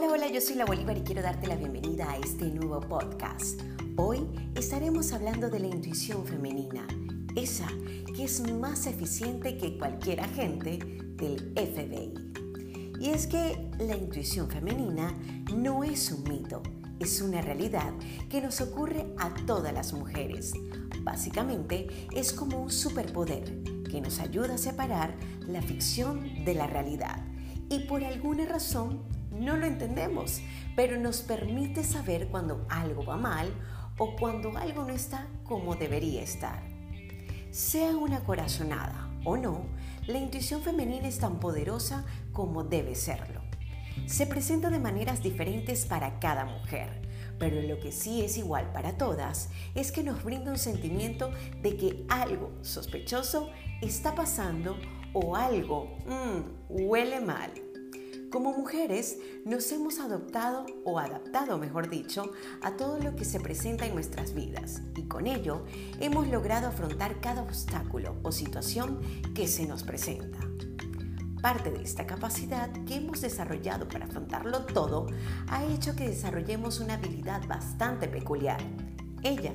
yo soy la Bolívar y quiero darte la bienvenida a este nuevo podcast. Hoy estaremos hablando de la intuición femenina, esa que es más eficiente que cualquier agente del FBI. Y es que la intuición femenina no es un mito, es una realidad que nos ocurre a todas las mujeres. Básicamente es como un superpoder que nos ayuda a separar la ficción de la realidad y por alguna razón no lo entendemos, pero nos permite saber cuando algo va mal o cuando algo no está como debería estar. Sea una corazonada o no, la intuición femenina es tan poderosa como debe serlo. Se presenta de maneras diferentes para cada mujer, pero lo que sí es igual para todas es que nos brinda un sentimiento de que algo sospechoso está pasando o algo mmm, huele mal. Como mujeres nos hemos adoptado o adaptado, mejor dicho, a todo lo que se presenta en nuestras vidas y con ello hemos logrado afrontar cada obstáculo o situación que se nos presenta. Parte de esta capacidad que hemos desarrollado para afrontarlo todo ha hecho que desarrollemos una habilidad bastante peculiar. Ella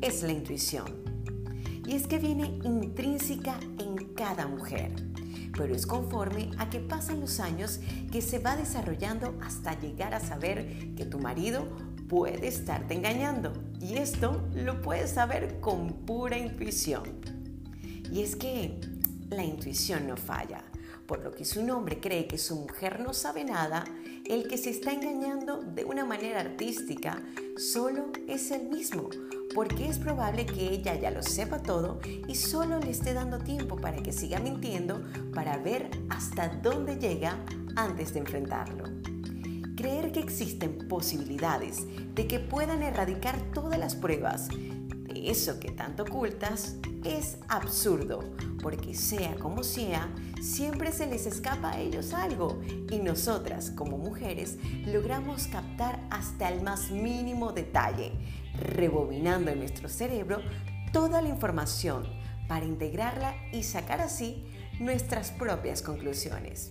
es la intuición. Y es que viene intrínseca en cada mujer pero es conforme a que pasan los años que se va desarrollando hasta llegar a saber que tu marido puede estarte engañando. Y esto lo puedes saber con pura intuición. Y es que la intuición no falla. Por lo que su hombre cree que su mujer no sabe nada, el que se está engañando de una manera artística solo es el mismo, porque es probable que ella ya lo sepa todo y solo le esté dando tiempo para que siga mintiendo para ver hasta dónde llega antes de enfrentarlo. Creer que existen posibilidades de que puedan erradicar todas las pruebas eso que tanto ocultas es absurdo, porque sea como sea, siempre se les escapa a ellos algo y nosotras como mujeres logramos captar hasta el más mínimo detalle, rebobinando en nuestro cerebro toda la información para integrarla y sacar así nuestras propias conclusiones.